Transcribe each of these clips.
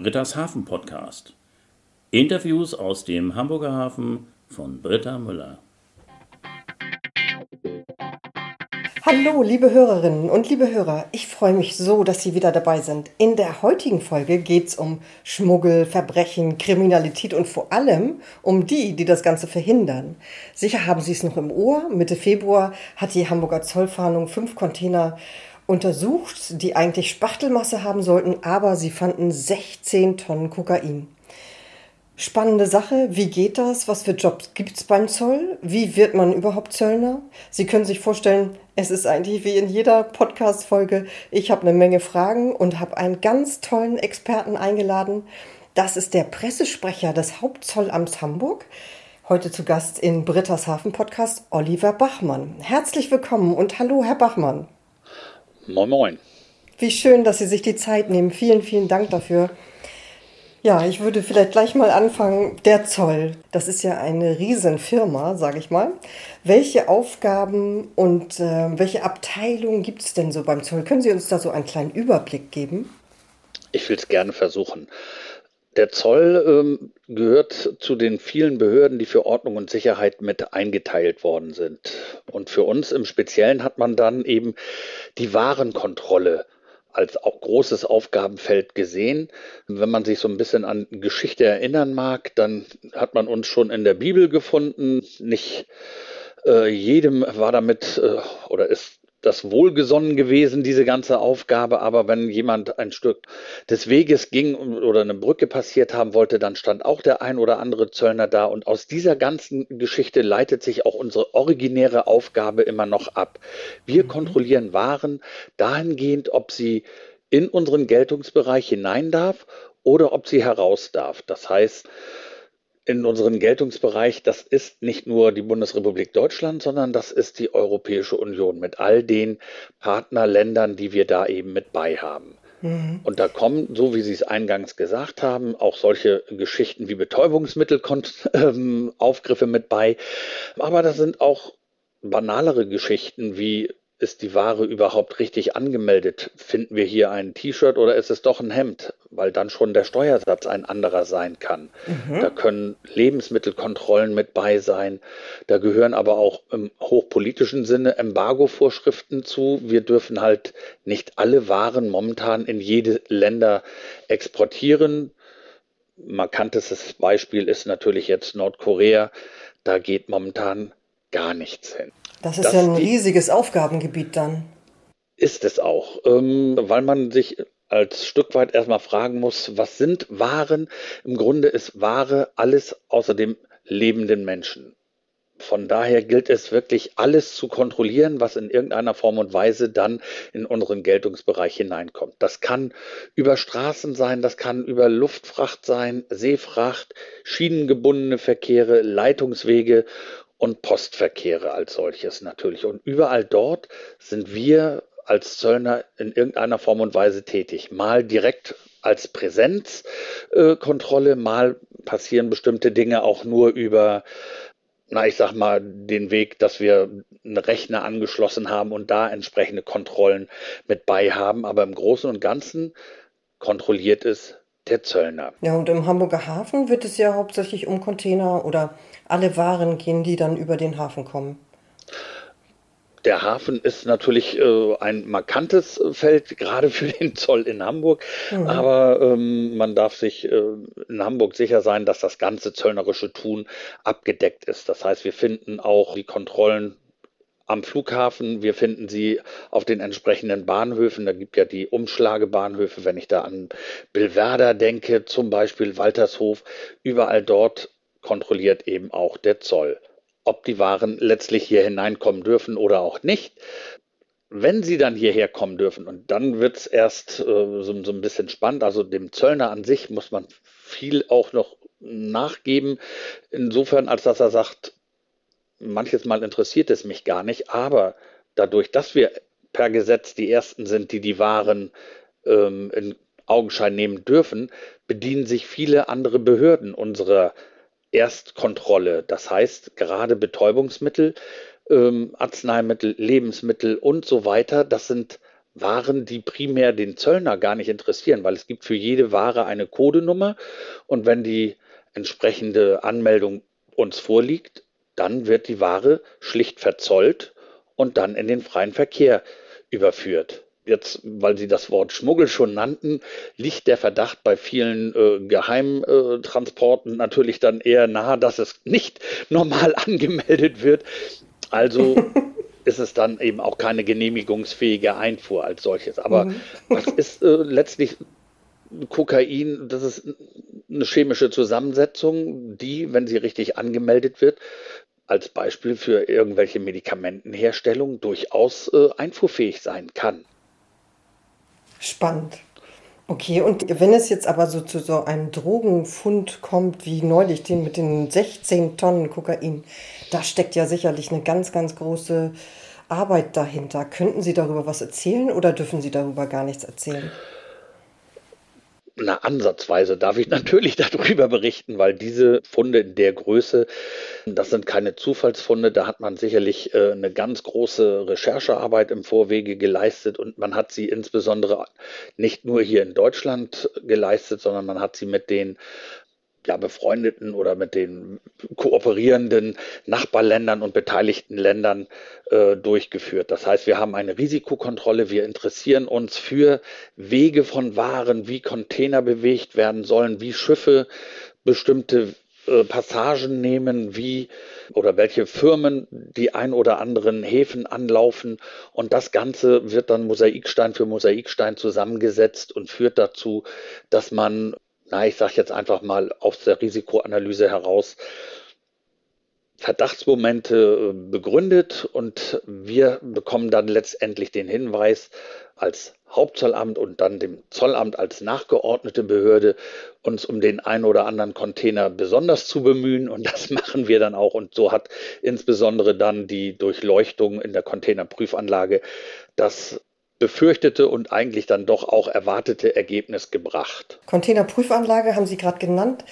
Britta's Hafen Podcast. Interviews aus dem Hamburger Hafen von Britta Müller. Hallo, liebe Hörerinnen und liebe Hörer. Ich freue mich so, dass Sie wieder dabei sind. In der heutigen Folge geht es um Schmuggel, Verbrechen, Kriminalität und vor allem um die, die das Ganze verhindern. Sicher haben Sie es noch im Ohr. Mitte Februar hat die Hamburger Zollfahndung fünf Container untersucht, die eigentlich Spachtelmasse haben sollten, aber sie fanden 16 Tonnen Kokain. Spannende Sache. Wie geht das? Was für Jobs gibt es beim Zoll? Wie wird man überhaupt Zöllner? Sie können sich vorstellen, es ist eigentlich wie in jeder Podcast-Folge. Ich habe eine Menge Fragen und habe einen ganz tollen Experten eingeladen. Das ist der Pressesprecher des Hauptzollamts Hamburg. Heute zu Gast in Britta's Hafen Podcast Oliver Bachmann. Herzlich willkommen und hallo, Herr Bachmann. Moin, moin. Wie schön, dass Sie sich die Zeit nehmen. Vielen, vielen Dank dafür. Ja, ich würde vielleicht gleich mal anfangen. Der Zoll, das ist ja eine Riesenfirma, sage ich mal. Welche Aufgaben und äh, welche Abteilungen gibt es denn so beim Zoll? Können Sie uns da so einen kleinen Überblick geben? Ich will es gerne versuchen. Der Zoll ähm, gehört zu den vielen Behörden, die für Ordnung und Sicherheit mit eingeteilt worden sind. Und für uns im Speziellen hat man dann eben die Warenkontrolle als großes Aufgabenfeld gesehen. Wenn man sich so ein bisschen an Geschichte erinnern mag, dann hat man uns schon in der Bibel gefunden. Nicht äh, jedem war damit äh, oder ist das wohlgesonnen gewesen, diese ganze Aufgabe. Aber wenn jemand ein Stück des Weges ging oder eine Brücke passiert haben wollte, dann stand auch der ein oder andere Zöllner da. Und aus dieser ganzen Geschichte leitet sich auch unsere originäre Aufgabe immer noch ab. Wir mhm. kontrollieren Waren dahingehend, ob sie in unseren Geltungsbereich hinein darf oder ob sie heraus darf. Das heißt, in unseren Geltungsbereich, das ist nicht nur die Bundesrepublik Deutschland, sondern das ist die Europäische Union mit all den Partnerländern, die wir da eben mit bei haben. Mhm. Und da kommen, so wie Sie es eingangs gesagt haben, auch solche Geschichten wie Betäubungsmittelaufgriffe ähm, mit bei. Aber da sind auch banalere Geschichten wie ist die Ware überhaupt richtig angemeldet? Finden wir hier ein T-Shirt oder ist es doch ein Hemd? Weil dann schon der Steuersatz ein anderer sein kann. Mhm. Da können Lebensmittelkontrollen mit bei sein. Da gehören aber auch im hochpolitischen Sinne Embargo-Vorschriften zu. Wir dürfen halt nicht alle Waren momentan in jede Länder exportieren. Markantestes Beispiel ist natürlich jetzt Nordkorea. Da geht momentan gar nichts hin. Das ist ja ein riesiges Aufgabengebiet dann. Ist es auch, ähm, weil man sich als Stück weit erstmal fragen muss, was sind Waren? Im Grunde ist Ware alles außer dem lebenden Menschen. Von daher gilt es wirklich alles zu kontrollieren, was in irgendeiner Form und Weise dann in unseren Geltungsbereich hineinkommt. Das kann über Straßen sein, das kann über Luftfracht sein, Seefracht, schienengebundene Verkehre, Leitungswege und Postverkehre als solches natürlich. Und überall dort sind wir als Zöllner in irgendeiner Form und Weise tätig. Mal direkt als Präsenzkontrolle, mal passieren bestimmte Dinge auch nur über, na, ich sag mal, den Weg, dass wir einen Rechner angeschlossen haben und da entsprechende Kontrollen mit bei haben. Aber im Großen und Ganzen kontrolliert es der Zöllner. Ja, und im Hamburger Hafen wird es ja hauptsächlich um Container oder alle Waren gehen, die dann über den Hafen kommen. Der Hafen ist natürlich äh, ein markantes Feld, gerade für den Zoll in Hamburg. Mhm. Aber ähm, man darf sich äh, in Hamburg sicher sein, dass das ganze zöllnerische Tun abgedeckt ist. Das heißt, wir finden auch die Kontrollen am Flughafen, wir finden sie auf den entsprechenden Bahnhöfen. Da gibt ja die Umschlagebahnhöfe, wenn ich da an Billwerder denke, zum Beispiel Waltershof. Überall dort kontrolliert eben auch der Zoll. Ob die Waren letztlich hier hineinkommen dürfen oder auch nicht. Wenn sie dann hierher kommen dürfen, und dann wird es erst äh, so, so ein bisschen spannend, also dem Zöllner an sich muss man viel auch noch nachgeben, insofern als dass er sagt, manches Mal interessiert es mich gar nicht, aber dadurch, dass wir per Gesetz die Ersten sind, die die Waren ähm, in Augenschein nehmen dürfen, bedienen sich viele andere Behörden unserer Erstkontrolle. Das heißt, gerade Betäubungsmittel, ähm, Arzneimittel, Lebensmittel und so weiter, das sind Waren, die primär den Zöllner gar nicht interessieren, weil es gibt für jede Ware eine Codenummer und wenn die entsprechende Anmeldung uns vorliegt, dann wird die Ware schlicht verzollt und dann in den freien Verkehr überführt. Jetzt, weil Sie das Wort Schmuggel schon nannten, liegt der Verdacht bei vielen äh, Geheimtransporten natürlich dann eher nahe, dass es nicht normal angemeldet wird. Also ist es dann eben auch keine genehmigungsfähige Einfuhr als solches. Aber mhm. was ist äh, letztlich Kokain? Das ist eine chemische Zusammensetzung, die, wenn sie richtig angemeldet wird, als Beispiel für irgendwelche Medikamentenherstellung durchaus äh, einfuhrfähig sein kann. Spannend. Okay, und wenn es jetzt aber so zu so einem Drogenfund kommt, wie neulich den mit den 16 Tonnen Kokain, da steckt ja sicherlich eine ganz, ganz große Arbeit dahinter. Könnten Sie darüber was erzählen oder dürfen Sie darüber gar nichts erzählen? Na, ansatzweise darf ich natürlich darüber berichten, weil diese Funde in der Größe, das sind keine Zufallsfunde, da hat man sicherlich äh, eine ganz große Recherchearbeit im Vorwege geleistet und man hat sie insbesondere nicht nur hier in Deutschland geleistet, sondern man hat sie mit den ja, befreundeten oder mit den kooperierenden Nachbarländern und beteiligten Ländern äh, durchgeführt. Das heißt, wir haben eine Risikokontrolle, wir interessieren uns für Wege von Waren, wie Container bewegt werden sollen, wie Schiffe bestimmte äh, Passagen nehmen, wie oder welche Firmen die ein oder anderen Häfen anlaufen. Und das Ganze wird dann Mosaikstein für Mosaikstein zusammengesetzt und führt dazu, dass man na, ich sage jetzt einfach mal aus der Risikoanalyse heraus, Verdachtsmomente äh, begründet und wir bekommen dann letztendlich den Hinweis als Hauptzollamt und dann dem Zollamt als nachgeordnete Behörde, uns um den einen oder anderen Container besonders zu bemühen. Und das machen wir dann auch. Und so hat insbesondere dann die Durchleuchtung in der Containerprüfanlage das befürchtete und eigentlich dann doch auch erwartete Ergebnis gebracht. Containerprüfanlage haben Sie gerade genannt.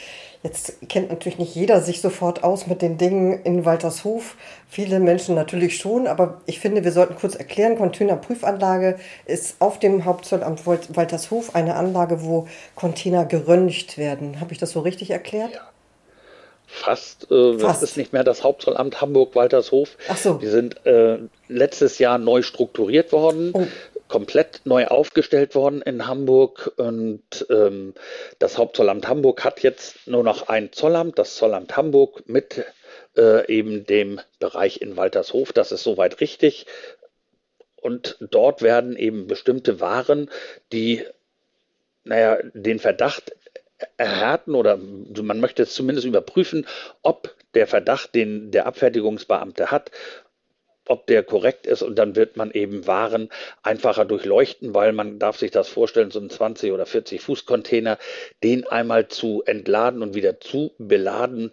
Jetzt kennt natürlich nicht jeder sich sofort aus mit den Dingen in Waltershof. Viele Menschen natürlich schon, aber ich finde, wir sollten kurz erklären, Containerprüfanlage ist auf dem Hauptzollamt Waltershof eine Anlage, wo Container geröntgt werden. Habe ich das so richtig erklärt? Ja. Fast. Äh, Fast. Das ist nicht mehr das Hauptzollamt Hamburg-Waltershof. Ach so. Die sind äh, letztes Jahr neu strukturiert worden. Oh komplett neu aufgestellt worden in Hamburg und ähm, das Hauptzollamt Hamburg hat jetzt nur noch ein Zollamt, das Zollamt Hamburg mit äh, eben dem Bereich in Waltershof. Das ist soweit richtig. Und dort werden eben bestimmte Waren, die naja, den Verdacht erhärten oder man möchte es zumindest überprüfen, ob der Verdacht, den der Abfertigungsbeamte hat, ob der korrekt ist und dann wird man eben Waren einfacher durchleuchten, weil man darf sich das vorstellen, so ein 20 oder 40 Fuß Container, den einmal zu entladen und wieder zu beladen,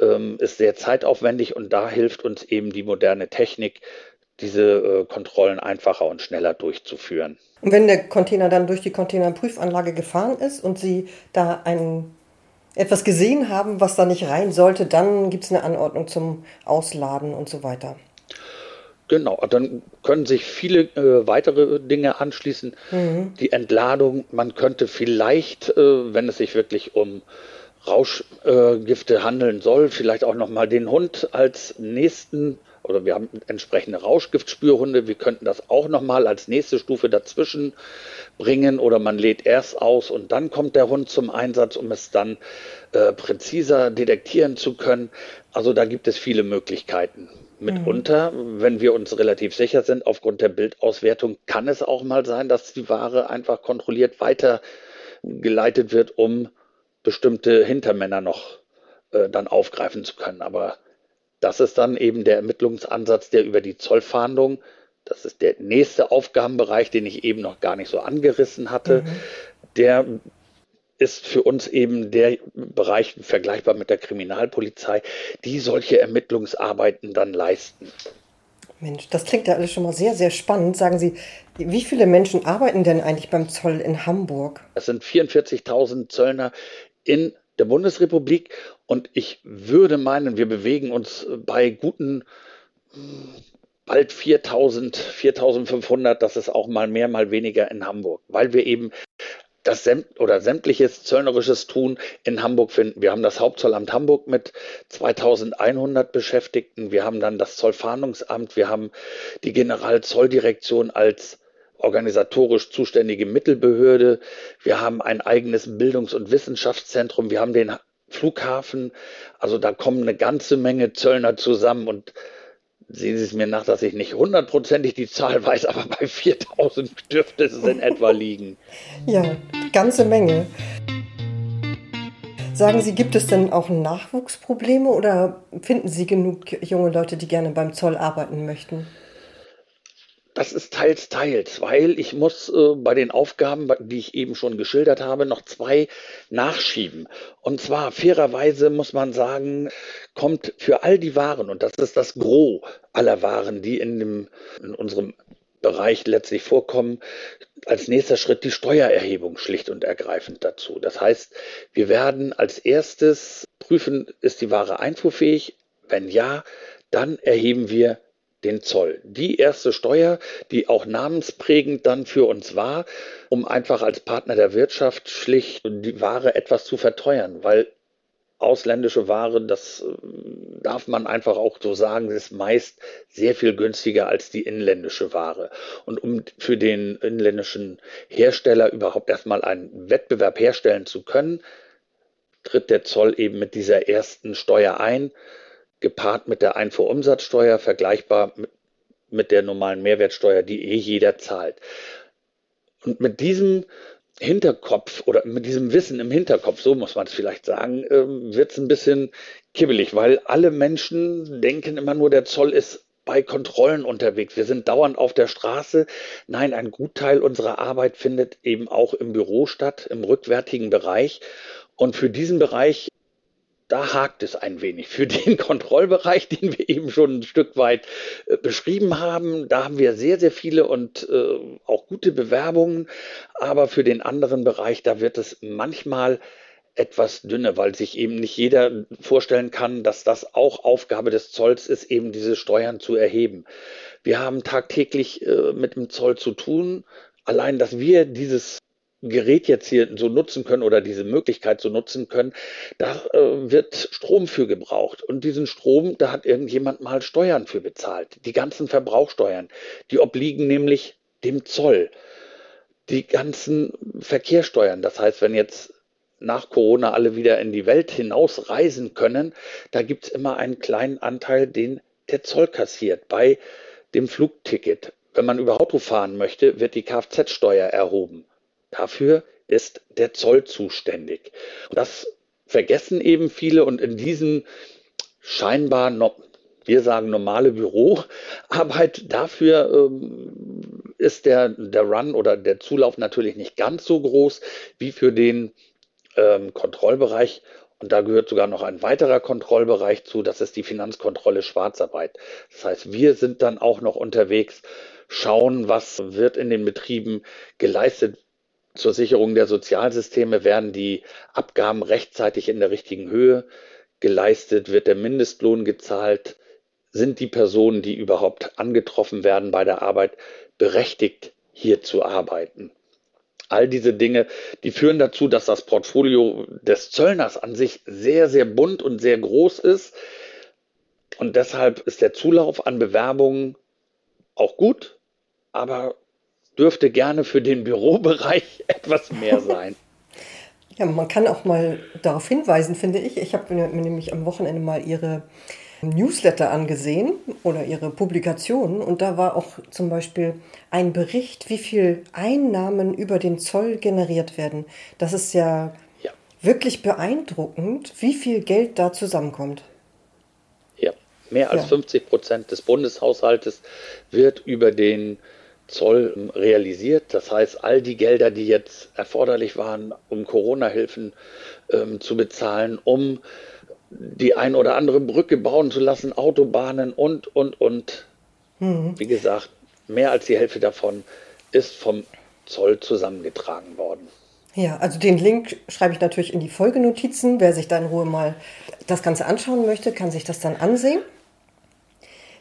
ähm, ist sehr zeitaufwendig und da hilft uns eben die moderne Technik, diese äh, Kontrollen einfacher und schneller durchzuführen. Und wenn der Container dann durch die Containerprüfanlage gefahren ist und Sie da ein, etwas gesehen haben, was da nicht rein sollte, dann gibt es eine Anordnung zum Ausladen und so weiter. Genau, dann können sich viele äh, weitere Dinge anschließen. Mhm. Die Entladung, man könnte vielleicht, äh, wenn es sich wirklich um Rauschgifte äh, handeln soll, vielleicht auch nochmal den Hund als nächsten, oder wir haben entsprechende Rauschgiftspürhunde, wir könnten das auch nochmal als nächste Stufe dazwischen bringen oder man lädt erst aus und dann kommt der Hund zum Einsatz, um es dann äh, präziser detektieren zu können. Also da gibt es viele Möglichkeiten. Mitunter, mhm. wenn wir uns relativ sicher sind, aufgrund der Bildauswertung, kann es auch mal sein, dass die Ware einfach kontrolliert weitergeleitet wird, um bestimmte Hintermänner noch äh, dann aufgreifen zu können. Aber das ist dann eben der Ermittlungsansatz, der über die Zollfahndung, das ist der nächste Aufgabenbereich, den ich eben noch gar nicht so angerissen hatte, mhm. der ist für uns eben der Bereich vergleichbar mit der Kriminalpolizei, die solche Ermittlungsarbeiten dann leisten. Mensch, das klingt ja alles schon mal sehr, sehr spannend. Sagen Sie, wie viele Menschen arbeiten denn eigentlich beim Zoll in Hamburg? Es sind 44.000 Zöllner in der Bundesrepublik und ich würde meinen, wir bewegen uns bei guten bald 4000, 4500, das ist auch mal mehr, mal weniger in Hamburg, weil wir eben das sämt oder sämtliches zöllnerisches Tun in Hamburg finden. Wir haben das Hauptzollamt Hamburg mit 2100 Beschäftigten. Wir haben dann das Zollfahndungsamt. Wir haben die Generalzolldirektion als organisatorisch zuständige Mittelbehörde. Wir haben ein eigenes Bildungs- und Wissenschaftszentrum. Wir haben den Flughafen. Also da kommen eine ganze Menge Zöllner zusammen und sehen Sie es mir nach, dass ich nicht hundertprozentig die Zahl weiß, aber bei 4000 dürfte es in etwa liegen. Ja, ganze Menge. Sagen Sie, gibt es denn auch Nachwuchsprobleme oder finden Sie genug junge Leute, die gerne beim Zoll arbeiten möchten? Das ist teils, teils, weil ich muss äh, bei den Aufgaben, die ich eben schon geschildert habe, noch zwei nachschieben. Und zwar fairerweise muss man sagen, kommt für all die Waren, und das ist das Gros aller Waren, die in, dem, in unserem Bereich letztlich vorkommen, als nächster Schritt die Steuererhebung schlicht und ergreifend dazu. Das heißt, wir werden als erstes prüfen, ist die Ware einfuhrfähig? Wenn ja, dann erheben wir den Zoll. Die erste Steuer, die auch namensprägend dann für uns war, um einfach als Partner der Wirtschaft schlicht die Ware etwas zu verteuern, weil ausländische Ware, das äh, darf man einfach auch so sagen, ist meist sehr viel günstiger als die inländische Ware. Und um für den inländischen Hersteller überhaupt erstmal einen Wettbewerb herstellen zu können, tritt der Zoll eben mit dieser ersten Steuer ein gepaart mit der Einfuhrumsatzsteuer, vergleichbar mit, mit der normalen Mehrwertsteuer, die eh jeder zahlt. Und mit diesem Hinterkopf oder mit diesem Wissen im Hinterkopf, so muss man es vielleicht sagen, ähm, wird es ein bisschen kibbelig, weil alle Menschen denken immer nur, der Zoll ist bei Kontrollen unterwegs. Wir sind dauernd auf der Straße. Nein, ein Gutteil unserer Arbeit findet eben auch im Büro statt, im rückwärtigen Bereich. Und für diesen Bereich da hakt es ein wenig. Für den Kontrollbereich, den wir eben schon ein Stück weit äh, beschrieben haben, da haben wir sehr, sehr viele und äh, auch gute Bewerbungen. Aber für den anderen Bereich, da wird es manchmal etwas dünner, weil sich eben nicht jeder vorstellen kann, dass das auch Aufgabe des Zolls ist, eben diese Steuern zu erheben. Wir haben tagtäglich äh, mit dem Zoll zu tun. Allein, dass wir dieses Gerät jetzt hier so nutzen können oder diese Möglichkeit so nutzen können, da äh, wird Strom für gebraucht. Und diesen Strom, da hat irgendjemand mal Steuern für bezahlt. Die ganzen Verbrauchsteuern, die obliegen nämlich dem Zoll. Die ganzen Verkehrssteuern, das heißt, wenn jetzt nach Corona alle wieder in die Welt hinaus reisen können, da gibt es immer einen kleinen Anteil, den der Zoll kassiert bei dem Flugticket. Wenn man über Auto fahren möchte, wird die Kfz-Steuer erhoben. Dafür ist der Zoll zuständig. Und das vergessen eben viele und in diesem scheinbar, wir sagen normale Büroarbeit, dafür ähm, ist der, der Run oder der Zulauf natürlich nicht ganz so groß wie für den ähm, Kontrollbereich. Und da gehört sogar noch ein weiterer Kontrollbereich zu, das ist die Finanzkontrolle Schwarzarbeit. Das heißt, wir sind dann auch noch unterwegs, schauen, was wird in den Betrieben geleistet, zur Sicherung der Sozialsysteme werden die Abgaben rechtzeitig in der richtigen Höhe geleistet, wird der Mindestlohn gezahlt, sind die Personen, die überhaupt angetroffen werden bei der Arbeit, berechtigt, hier zu arbeiten. All diese Dinge, die führen dazu, dass das Portfolio des Zöllners an sich sehr, sehr bunt und sehr groß ist. Und deshalb ist der Zulauf an Bewerbungen auch gut, aber dürfte gerne für den Bürobereich etwas mehr sein. Ja, man kann auch mal darauf hinweisen, finde ich. Ich habe mir nämlich am Wochenende mal Ihre Newsletter angesehen oder Ihre Publikationen und da war auch zum Beispiel ein Bericht, wie viel Einnahmen über den Zoll generiert werden. Das ist ja, ja. wirklich beeindruckend, wie viel Geld da zusammenkommt. Ja, mehr als ja. 50 Prozent des Bundeshaushaltes wird über den Zoll realisiert. Das heißt, all die Gelder, die jetzt erforderlich waren, um Corona-Hilfen ähm, zu bezahlen, um die ein oder andere Brücke bauen zu lassen, Autobahnen und, und, und. Mhm. Wie gesagt, mehr als die Hälfte davon ist vom Zoll zusammengetragen worden. Ja, also den Link schreibe ich natürlich in die Folgenotizen. Wer sich da in Ruhe mal das Ganze anschauen möchte, kann sich das dann ansehen.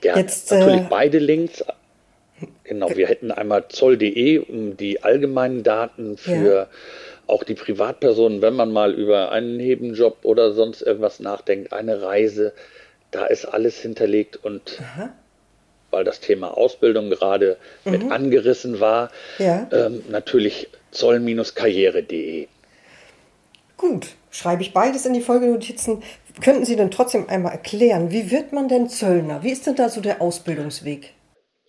Gerne. Jetzt, Natürlich äh, beide Links. Genau, wir hätten einmal zoll.de, um die allgemeinen Daten für ja. auch die Privatpersonen, wenn man mal über einen Nebenjob oder sonst irgendwas nachdenkt, eine Reise, da ist alles hinterlegt und Aha. weil das Thema Ausbildung gerade mhm. mit angerissen war, ja. ähm, natürlich zoll-karriere.de. Gut, schreibe ich beides in die Folgenotizen. Könnten Sie denn trotzdem einmal erklären, wie wird man denn Zöllner? Wie ist denn da so der Ausbildungsweg?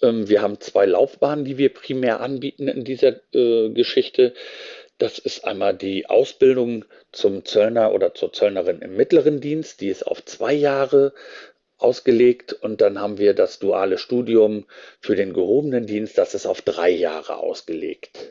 Ähm, wir haben zwei Laufbahnen, die wir primär anbieten in dieser äh, Geschichte. Das ist einmal die Ausbildung zum Zöllner oder zur Zöllnerin im mittleren Dienst. Die ist auf zwei Jahre ausgelegt. Und dann haben wir das duale Studium für den gehobenen Dienst. Das ist auf drei Jahre ausgelegt.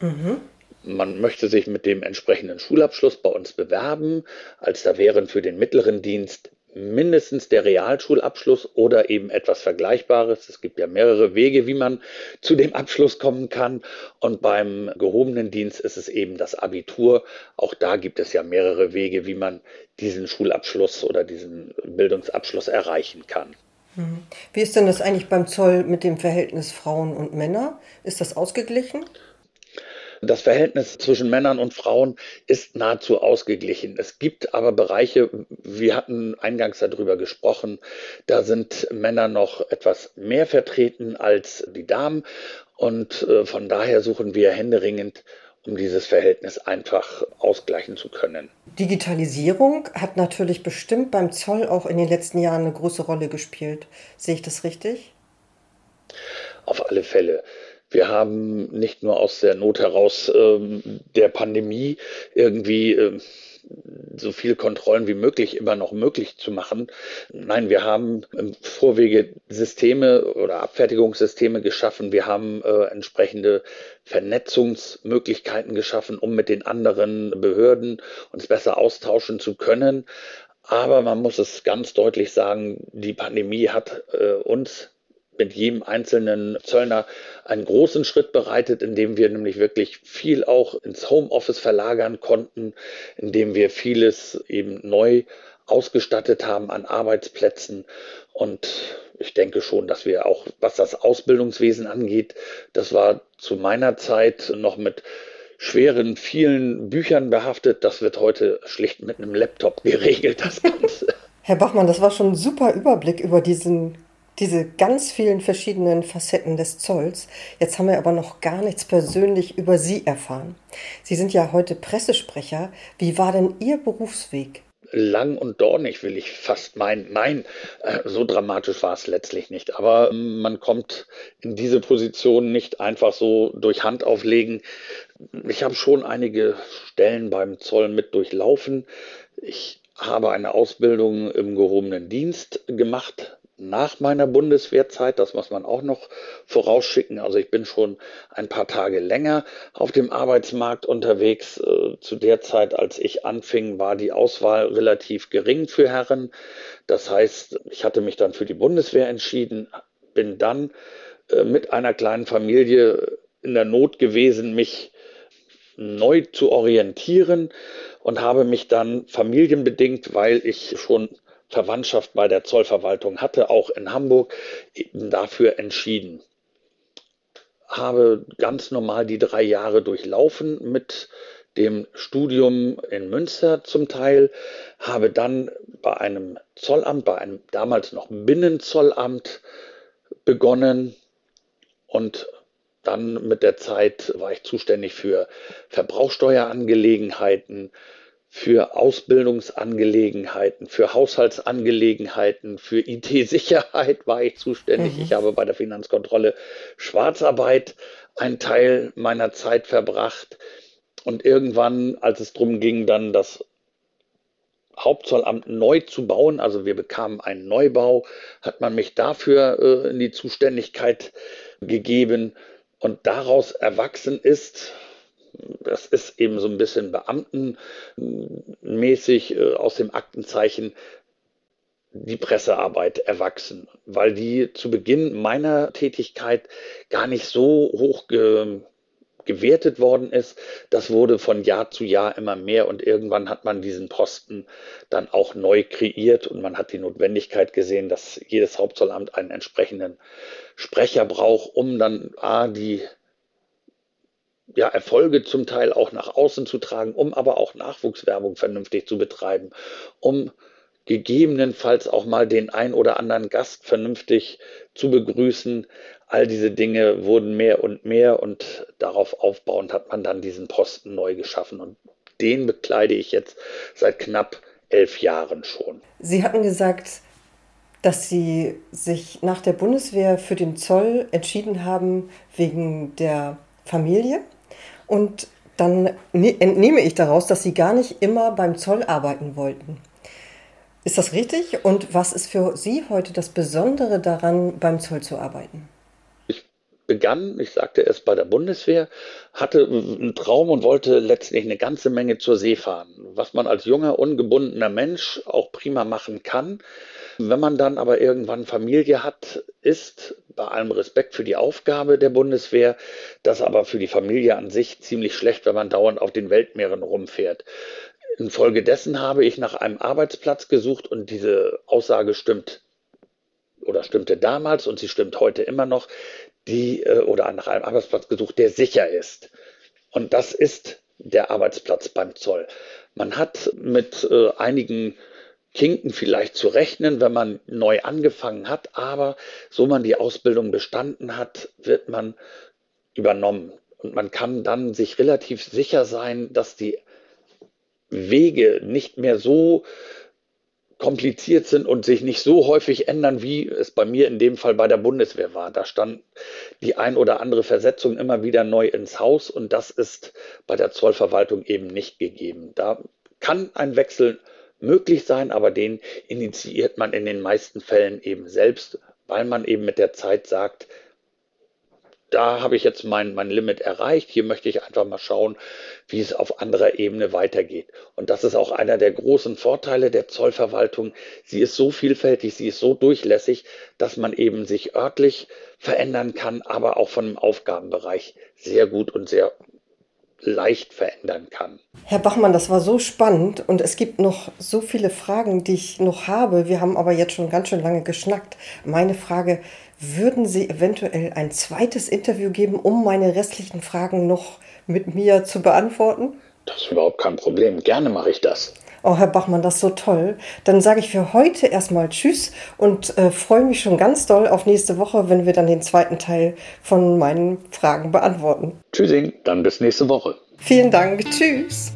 Mhm. Man möchte sich mit dem entsprechenden Schulabschluss bei uns bewerben, als da wären für den mittleren Dienst mindestens der Realschulabschluss oder eben etwas Vergleichbares. Es gibt ja mehrere Wege, wie man zu dem Abschluss kommen kann. Und beim gehobenen Dienst ist es eben das Abitur. Auch da gibt es ja mehrere Wege, wie man diesen Schulabschluss oder diesen Bildungsabschluss erreichen kann. Mhm. Wie ist denn das eigentlich beim Zoll mit dem Verhältnis Frauen und Männer? Ist das ausgeglichen? Das Verhältnis zwischen Männern und Frauen ist nahezu ausgeglichen. Es gibt aber Bereiche, wir hatten eingangs darüber gesprochen, da sind Männer noch etwas mehr vertreten als die Damen. Und äh, von daher suchen wir händeringend um dieses Verhältnis einfach ausgleichen zu können. Digitalisierung hat natürlich bestimmt beim Zoll auch in den letzten Jahren eine große Rolle gespielt. Sehe ich das richtig? Auf alle Fälle. Wir haben nicht nur aus der Not heraus ähm, der Pandemie irgendwie äh, so viele Kontrollen wie möglich immer noch möglich zu machen. Nein, wir haben im Vorwege Systeme oder Abfertigungssysteme geschaffen. Wir haben äh, entsprechende Vernetzungsmöglichkeiten geschaffen, um mit den anderen Behörden uns besser austauschen zu können. Aber man muss es ganz deutlich sagen, die Pandemie hat äh, uns mit jedem einzelnen Zöllner einen großen Schritt bereitet, indem wir nämlich wirklich viel auch ins Homeoffice verlagern konnten, indem wir vieles eben neu ausgestattet haben an Arbeitsplätzen. Und ich denke schon, dass wir auch, was das Ausbildungswesen angeht, das war zu meiner Zeit noch mit schweren, vielen Büchern behaftet. Das wird heute schlicht mit einem Laptop geregelt, das Ganze. Herr Bachmann, das war schon ein super Überblick über diesen diese ganz vielen verschiedenen Facetten des Zolls. Jetzt haben wir aber noch gar nichts persönlich über Sie erfahren. Sie sind ja heute Pressesprecher. Wie war denn Ihr Berufsweg? lang und dornig, will ich fast meinen. Nein, äh, so dramatisch war es letztlich nicht. Aber ähm, man kommt in diese Position nicht einfach so durch Hand auflegen. Ich habe schon einige Stellen beim Zoll mit durchlaufen. Ich habe eine Ausbildung im gehobenen Dienst gemacht, nach meiner Bundeswehrzeit, das muss man auch noch vorausschicken. Also ich bin schon ein paar Tage länger auf dem Arbeitsmarkt unterwegs. Äh, zu der Zeit, als ich anfing, war die Auswahl relativ gering für Herren. Das heißt, ich hatte mich dann für die Bundeswehr entschieden, bin dann äh, mit einer kleinen Familie in der Not gewesen, mich neu zu orientieren und habe mich dann familienbedingt, weil ich schon Verwandtschaft bei der Zollverwaltung hatte, auch in Hamburg, eben dafür entschieden. Habe ganz normal die drei Jahre durchlaufen mit dem Studium in Münster zum Teil, habe dann bei einem Zollamt, bei einem damals noch Binnenzollamt begonnen und dann mit der Zeit war ich zuständig für Verbrauchsteuerangelegenheiten, für Ausbildungsangelegenheiten, für Haushaltsangelegenheiten, für IT-Sicherheit war ich zuständig. Mhm. Ich habe bei der Finanzkontrolle Schwarzarbeit einen Teil meiner Zeit verbracht. Und irgendwann, als es darum ging, dann das Hauptzollamt neu zu bauen, also wir bekamen einen Neubau, hat man mich dafür äh, in die Zuständigkeit gegeben. Und daraus erwachsen ist, das ist eben so ein bisschen beamtenmäßig äh, aus dem Aktenzeichen die Pressearbeit erwachsen, weil die zu Beginn meiner Tätigkeit gar nicht so hoch ge gewertet worden ist. Das wurde von Jahr zu Jahr immer mehr und irgendwann hat man diesen Posten dann auch neu kreiert und man hat die Notwendigkeit gesehen, dass jedes Hauptzollamt einen entsprechenden Sprecher braucht, um dann A, die ja, Erfolge zum Teil auch nach außen zu tragen, um aber auch Nachwuchswerbung vernünftig zu betreiben, um gegebenenfalls auch mal den ein oder anderen Gast vernünftig zu begrüßen. All diese Dinge wurden mehr und mehr und darauf aufbauend hat man dann diesen Posten neu geschaffen und den bekleide ich jetzt seit knapp elf Jahren schon. Sie hatten gesagt, dass Sie sich nach der Bundeswehr für den Zoll entschieden haben wegen der Familie. Und dann ne-, entnehme ich daraus, dass Sie gar nicht immer beim Zoll arbeiten wollten. Ist das richtig? Und was ist für Sie heute das Besondere daran, beim Zoll zu arbeiten? Ich begann, ich sagte es bei der Bundeswehr, hatte einen Traum und wollte letztlich eine ganze Menge zur See fahren. Was man als junger, ungebundener Mensch auch prima machen kann. Wenn man dann aber irgendwann Familie hat, ist bei allem Respekt für die Aufgabe der Bundeswehr, das aber für die Familie an sich ziemlich schlecht, wenn man dauernd auf den Weltmeeren rumfährt. Infolgedessen habe ich nach einem Arbeitsplatz gesucht und diese Aussage stimmt oder stimmte damals und sie stimmt heute immer noch, die äh, oder nach einem Arbeitsplatz gesucht, der sicher ist. Und das ist der Arbeitsplatz beim Zoll. Man hat mit äh, einigen Kinken vielleicht zu rechnen, wenn man neu angefangen hat, aber so man die Ausbildung bestanden hat, wird man übernommen. Und man kann dann sich relativ sicher sein, dass die Wege nicht mehr so kompliziert sind und sich nicht so häufig ändern, wie es bei mir in dem Fall bei der Bundeswehr war. Da stand die ein oder andere Versetzung immer wieder neu ins Haus und das ist bei der Zollverwaltung eben nicht gegeben. Da kann ein Wechsel möglich sein, aber den initiiert man in den meisten Fällen eben selbst, weil man eben mit der Zeit sagt, da habe ich jetzt mein, mein Limit erreicht. Hier möchte ich einfach mal schauen, wie es auf anderer Ebene weitergeht. Und das ist auch einer der großen Vorteile der Zollverwaltung. Sie ist so vielfältig, sie ist so durchlässig, dass man eben sich örtlich verändern kann, aber auch von dem Aufgabenbereich sehr gut und sehr leicht verändern kann. Herr Bachmann, das war so spannend und es gibt noch so viele Fragen, die ich noch habe. Wir haben aber jetzt schon ganz schön lange geschnackt. Meine Frage, würden Sie eventuell ein zweites Interview geben, um meine restlichen Fragen noch mit mir zu beantworten? Das ist überhaupt kein Problem. Gerne mache ich das. Oh, Herr Bachmann, das ist so toll. Dann sage ich für heute erstmal Tschüss und äh, freue mich schon ganz doll auf nächste Woche, wenn wir dann den zweiten Teil von meinen Fragen beantworten. Tschüssing, dann bis nächste Woche. Vielen Dank. Tschüss.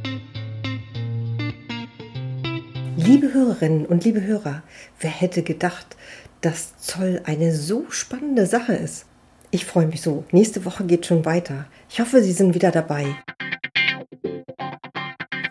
Liebe Hörerinnen und liebe Hörer, wer hätte gedacht, dass Zoll eine so spannende Sache ist. Ich freue mich so. Nächste Woche geht schon weiter. Ich hoffe, Sie sind wieder dabei.